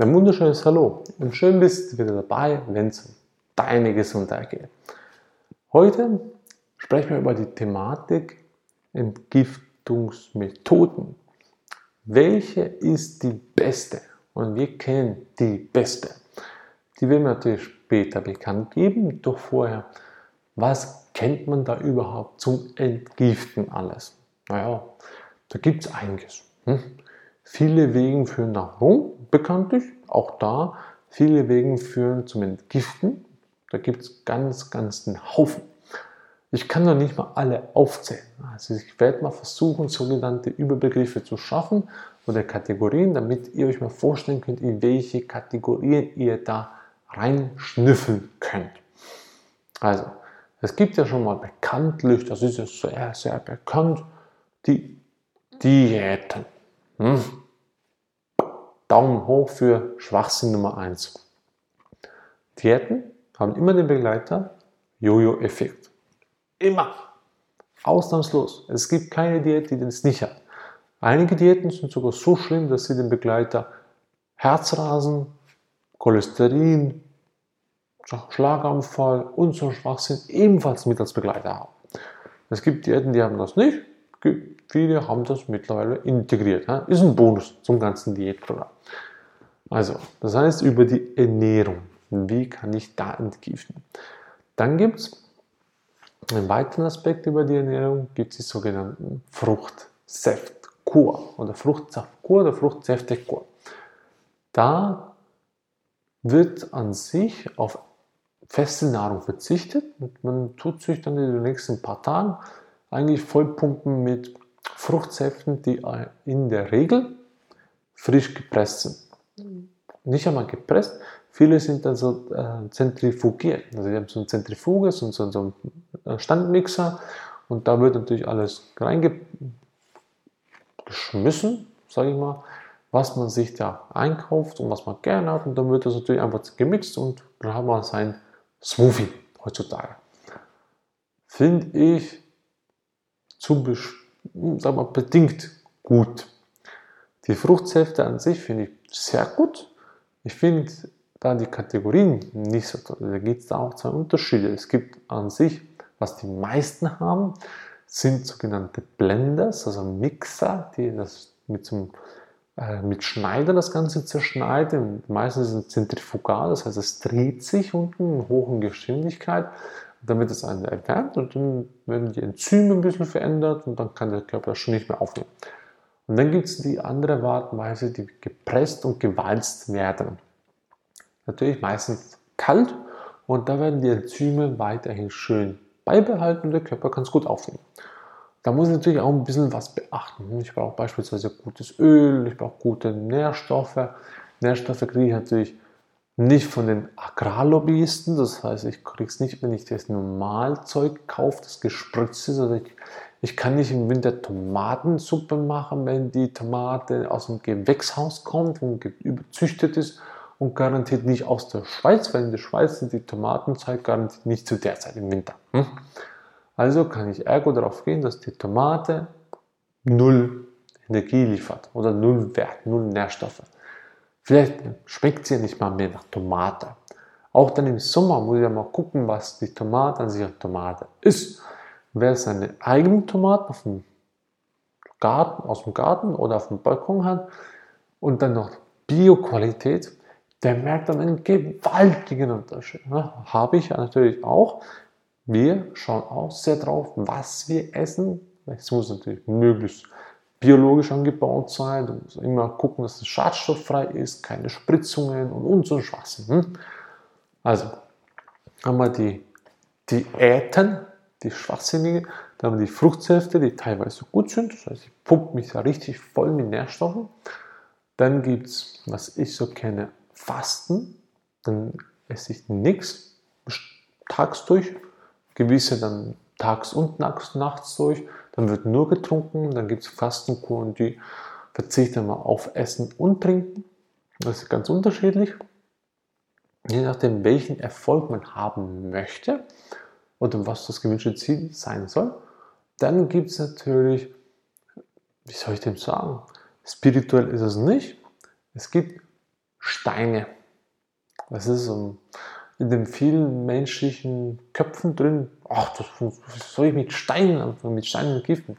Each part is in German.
Ein wunderschönes Hallo und schön bist du wieder dabei, wenn es um deine Gesundheit geht. Heute sprechen wir über die Thematik Entgiftungsmethoden. Welche ist die beste? Und wir kennen die beste. Die werden wir natürlich später bekannt geben, doch vorher, was kennt man da überhaupt zum Entgiften alles? Naja, da gibt es einiges. Hm? Viele Wege führen nach Rom, bekanntlich, auch da. Viele Wege führen zum Entgiften. Da gibt es ganz, ganz einen Haufen. Ich kann noch nicht mal alle aufzählen. Also ich werde mal versuchen, sogenannte Überbegriffe zu schaffen oder Kategorien, damit ihr euch mal vorstellen könnt, in welche Kategorien ihr da reinschnüffeln könnt. Also, es gibt ja schon mal bekanntlich, das ist ja sehr, sehr bekannt, die Diäten. Hm? Daumen hoch für Schwachsinn Nummer 1. Diäten haben immer den Begleiter Jojo-Effekt. Immer. Ausnahmslos. Es gibt keine Diät, die das nicht hat. Einige Diäten sind sogar so schlimm, dass sie den Begleiter Herzrasen, Cholesterin, Schlaganfall und so Schwachsinn ebenfalls mit als Begleiter haben. Es gibt Diäten, die haben das nicht. Viele haben das mittlerweile integriert. Ist ein Bonus zum ganzen Diätprogramm. Also, das heißt über die Ernährung. Wie kann ich da entgiften? Dann gibt es einen weiteren Aspekt über die Ernährung, gibt es die sogenannten Fruchtsäftkur oder Fruchtsaftkur oder Fruchtsäftekur. Da wird an sich auf feste Nahrung verzichtet und man tut sich dann in den nächsten paar Tagen eigentlich vollpumpen mit Fruchtsäften, die in der Regel frisch gepresst sind nicht einmal gepresst. Viele sind dann so äh, zentrifugiert. Also sie haben so ein Zentrifuge, so, so, so ein Standmixer und da wird natürlich alles reingeschmissen, sage ich mal, was man sich da einkauft und was man gerne hat und dann wird das natürlich einfach gemixt und dann haben wir sein Smoothie heutzutage. Finde ich zu sagen wir, bedingt gut. Die Fruchtsäfte an sich finde ich sehr gut. Ich finde da die Kategorien nicht so toll. Da gibt es da auch zwei Unterschiede. Es gibt an sich, was die meisten haben, sind sogenannte Blenders, also Mixer, die das mit so äh, mit Schneider das Ganze zerschneiden. Meistens ist es zentrifugal, das heißt, es dreht sich unten in hohen Geschwindigkeit, damit es einen erwärmt und dann werden die Enzyme ein bisschen verändert und dann kann der Körper das schon nicht mehr aufnehmen. Und dann gibt es die andere Wartweise, die gepresst und gewalzt werden. Natürlich meistens kalt und da werden die Enzyme weiterhin schön beibehalten und der Körper kann es gut aufnehmen. Da muss ich natürlich auch ein bisschen was beachten. Ich brauche beispielsweise gutes Öl, ich brauche gute Nährstoffe. Nährstoffe kriege ich natürlich nicht von den Agrarlobbyisten, das heißt, ich kriege es nicht, wenn ich das Normalzeug kaufe, das gespritzt ist. Also ich ich kann nicht im Winter Tomatensuppe machen, wenn die Tomate aus dem Gewächshaus kommt und überzüchtet ist und garantiert nicht aus der Schweiz, weil in der Schweiz sind die Tomatenzeit garantiert nicht zu der Zeit im Winter. Hm? Also kann ich ergo darauf gehen, dass die Tomate null Energie liefert oder null Wert, null Nährstoffe. Vielleicht schmeckt sie nicht mal mehr nach Tomate. Auch dann im Sommer muss ich ja mal gucken, was die Tomate an sich an Tomate ist. Wer seine eigenen Tomaten auf dem Garten, aus dem Garten oder auf dem Balkon hat und dann noch Bio-Qualität, der merkt dann einen gewaltigen Unterschied. Ne? Habe ich natürlich auch. Wir schauen auch sehr drauf, was wir essen. Es muss natürlich möglichst biologisch angebaut sein. Du musst immer gucken, dass es schadstofffrei ist, keine Spritzungen und, und so Schwachsinn. Hm? Also haben wir die Diäten, die schwachsinnige. Dann haben wir die Fruchtsäfte, die teilweise gut sind. Das heißt, ich pumpe mich da richtig voll mit Nährstoffen. Dann gibt es, was ich so kenne, Fasten. Dann esse ich nichts tags durch. Gewisse dann tags und nachts durch. Dann wird nur getrunken. Dann gibt es Fastenkuren, die verzichten mal auf Essen und Trinken. Das ist ganz unterschiedlich. Je nachdem, welchen Erfolg man haben möchte, oder was das gewünschte Ziel sein soll. Dann gibt es natürlich, wie soll ich dem sagen, spirituell ist es nicht. Es gibt Steine. Das ist um, in den vielen menschlichen Köpfen drin. Ach, das, soll ich mit Steinen mit Steinen entgiften?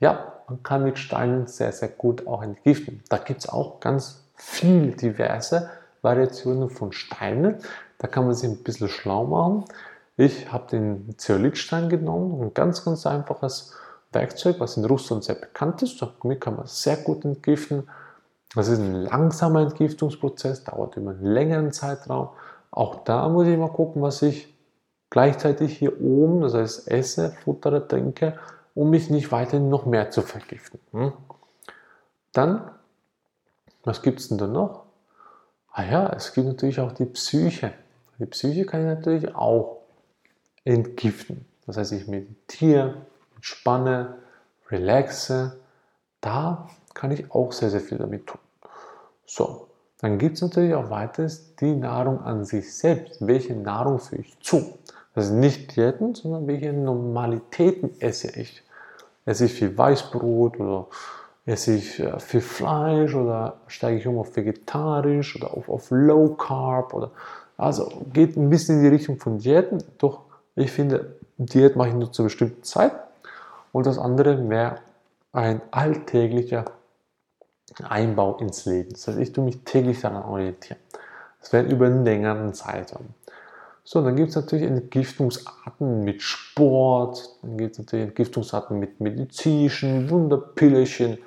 Ja, man kann mit Steinen sehr, sehr gut auch entgiften. Da gibt es auch ganz viel diverse Variationen von Steinen. Da kann man sich ein bisschen schlau machen. Ich habe den Zeolithstein genommen, ein ganz, ganz einfaches Werkzeug, was in Russland sehr bekannt ist. Damit kann man sehr gut entgiften. Das ist ein langsamer Entgiftungsprozess, dauert über einen längeren Zeitraum. Auch da muss ich mal gucken, was ich gleichzeitig hier oben, das heißt esse, futtere, trinke, um mich nicht weiterhin noch mehr zu vergiften. Hm? Dann, was gibt es denn da noch? Ah ja, es gibt natürlich auch die Psyche. Die Psyche kann ich natürlich auch entgiften. Das heißt, ich meditiere, entspanne, relaxe. Da kann ich auch sehr, sehr viel damit tun. So, dann gibt es natürlich auch weiteres die Nahrung an sich selbst. Welche Nahrung führe ich zu? Das ist nicht Diäten, sondern welche Normalitäten esse ich. Esse ich viel Weißbrot oder esse ich äh, viel Fleisch oder steige ich um auf vegetarisch oder auf, auf Low Carb oder also geht ein bisschen in die Richtung von Diäten, doch ich finde, Diät mache ich nur zur bestimmten Zeit und das andere wäre ein alltäglicher Einbau ins Leben. Das heißt, ich tue mich täglich daran orientieren. Das wäre über einen längeren Zeitraum. So, dann gibt es natürlich Entgiftungsarten mit Sport, dann gibt es natürlich Entgiftungsarten mit medizinischen Wunderpillerchen.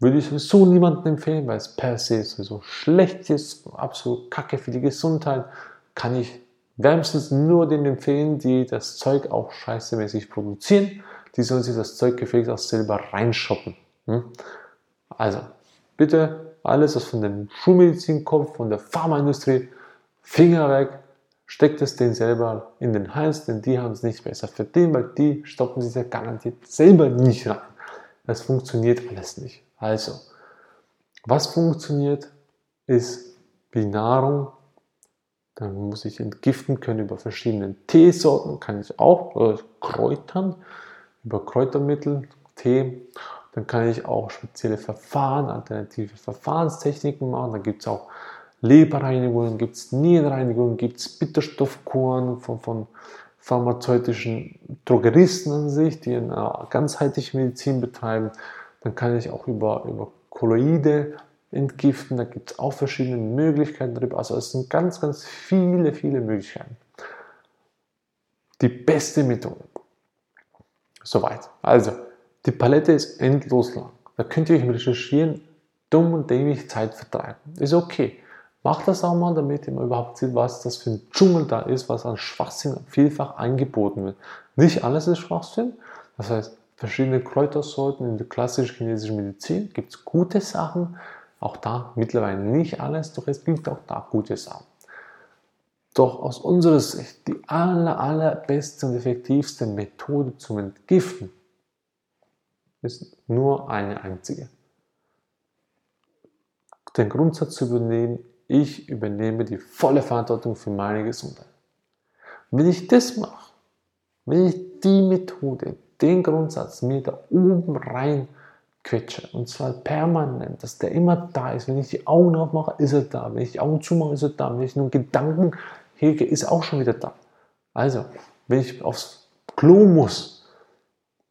Würde ich sowieso niemandem empfehlen, weil es per se sowieso schlecht ist, absolut kacke für die Gesundheit. Kann ich wärmstens nur denen empfehlen, die das Zeug auch scheißemäßig produzieren. Die sollen sich das Zeug gefälligst auch selber reinshoppen. Hm? Also, bitte alles, was von dem Schulmedizin kommt, von der Pharmaindustrie, Finger weg, steckt es denen selber in den Hals, denn die haben es nicht besser verdient, weil die stoppen sich ja garantiert selber nicht rein. Das funktioniert alles nicht. Also, was funktioniert, ist wie Nahrung dann muss ich entgiften können über verschiedene Teesorten, kann ich auch, oder Kräutern, über Kräutermittel, Tee. Dann kann ich auch spezielle Verfahren, alternative Verfahrenstechniken machen. Da gibt es auch Leberreinigungen, gibt es Nierenreinigungen, gibt es Bitterstoffkuren von, von pharmazeutischen Drogeristen an sich, die eine ganzheitliche Medizin betreiben. Dann kann ich auch über, über Kolloide entgiften. Da gibt es auch verschiedene Möglichkeiten darüber. Also es sind ganz, ganz viele, viele Möglichkeiten. Die beste Methode. Soweit. Also, die Palette ist endlos lang. Da könnt ihr euch recherchieren, dumm und dämlich Zeit vertreiben. Ist okay. Macht das auch mal, damit ihr mal überhaupt seht, was das für ein Dschungel da ist, was an Schwachsinn vielfach eingeboten wird. Nicht alles ist Schwachsinn. Das heißt, verschiedene Kräutersorten in der klassischen chinesischen Medizin gibt es gute Sachen, auch da mittlerweile nicht alles, doch es gibt auch da gute Sachen. Doch aus unserer Sicht die aller, allerbeste und effektivste Methode zum Entgiften ist nur eine einzige. Den Grundsatz zu übernehmen, ich übernehme die volle Verantwortung für meine Gesundheit. Wenn ich das mache, wenn ich die Methode, den Grundsatz mir da oben rein quetsche. Und zwar permanent, dass der immer da ist. Wenn ich die Augen aufmache, ist er da. Wenn ich die Augen zumache, ist er da. Wenn ich nur Gedanken hege, ist er auch schon wieder da. Also, wenn ich aufs Klo muss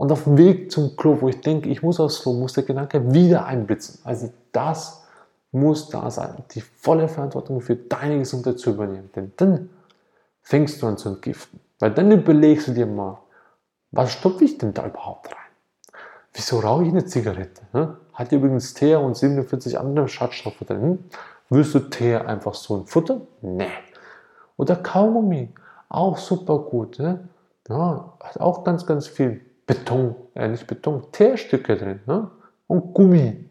und auf dem Weg zum Klo, wo ich denke, ich muss aufs Klo, muss der Gedanke wieder einblitzen. Also das muss da sein, die volle Verantwortung für deine Gesundheit zu übernehmen. Denn dann fängst du an zu entgiften. Weil dann überlegst du dir mal, was stopfe ich denn da überhaupt rein? Wieso rauche ich eine Zigarette? Hat übrigens Teer und 47 andere Schadstoffe drin. Willst du Teer einfach so ein Futter? Nee. Oder Kaugummi, auch super gut. Ne? Ja, hat auch ganz, ganz viel Beton, äh, nicht Beton, Teerstücke drin. Ne? Und Gummi.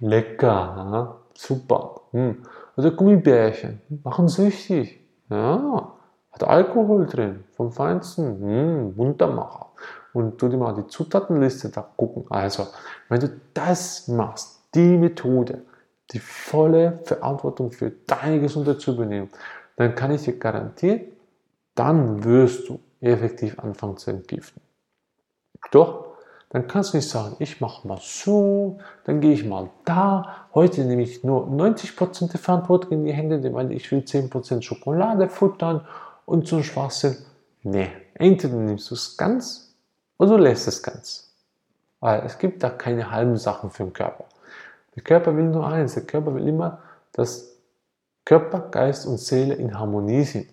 Lecker, ne? super. Hm. Oder Gummibärchen, machen süchtig. Ja, hat Alkohol drin, vom Feinsten. Hm, Wundermacher und du dir mal die Zutatenliste da gucken. Also, wenn du das machst, die Methode, die volle Verantwortung für deine Gesundheit zu übernehmen, dann kann ich dir garantieren, dann wirst du effektiv anfangen zu entgiften. Doch dann kannst du nicht sagen, ich mache mal so, dann gehe ich mal da. Heute nehme ich nur 90% der Verantwortung in die Hände, weil ich will 10% Schokolade futtern und so ein Schwachsinn. Nee, entweder nimmst du es ganz oder du lässt es ganz. Weil es gibt da keine halben Sachen für den Körper. Der Körper will nur eins, der Körper will immer, dass Körper, Geist und Seele in Harmonie sind.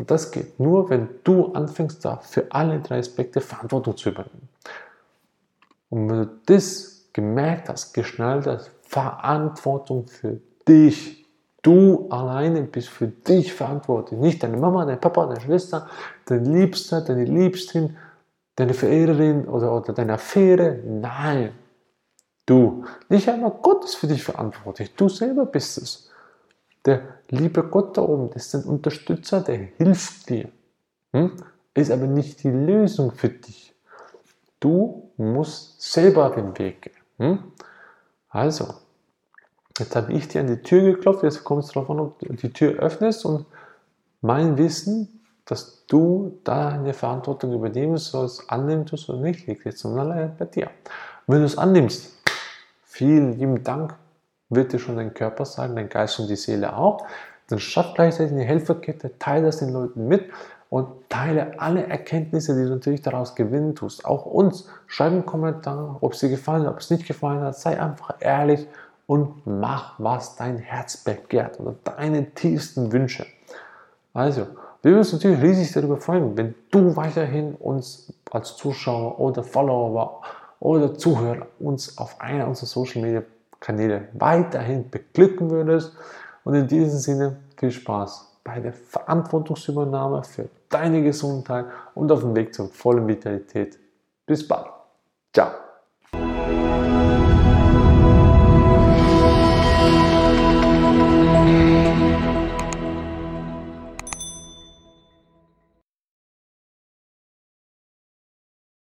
Und das geht nur, wenn du anfängst, da für alle drei Aspekte Verantwortung zu übernehmen. Und wenn du das gemerkt hast, geschnallt hast, Verantwortung für dich. Du alleine bist für dich verantwortlich. Nicht deine Mama, dein Papa, deine Schwester, dein Liebster, deine Liebstin, deine Verehrerin oder, oder deine Affäre. Nein. Du. Nicht einmal Gott ist für dich verantwortlich. Du selber bist es. Der liebe Gott da oben ist ein Unterstützer, der hilft dir. Hm? Ist aber nicht die Lösung für dich. Du musst selber den Weg gehen. Hm? Also, jetzt habe ich dir an die Tür geklopft, jetzt kommt es darauf an, ob du die Tür öffnest und mein Wissen, dass du deine Verantwortung übernehmen sollst, annehmen tust oder nicht, liegt jetzt allein bei dir. Und wenn du es annimmst, vielen lieben Dank, wird dir schon dein Körper sagen, dein Geist und die Seele auch. Dann schaff gleichzeitig eine Helferkette, teile das den Leuten mit und teile alle Erkenntnisse, die du natürlich daraus gewinnen tust. Auch uns. Schreib einen Kommentar, ob es dir gefallen hat, ob es nicht gefallen hat. Sei einfach ehrlich und mach, was dein Herz begehrt oder deine tiefsten Wünsche. Also, wir würden uns natürlich riesig darüber freuen, wenn du weiterhin uns als Zuschauer oder Follower oder Zuhörer uns auf einer unserer Social Media Kanäle weiterhin beglücken würdest. Und in diesem Sinne viel Spaß bei der Verantwortungsübernahme für deine Gesundheit und auf dem Weg zur vollen Vitalität. Bis bald. Ciao.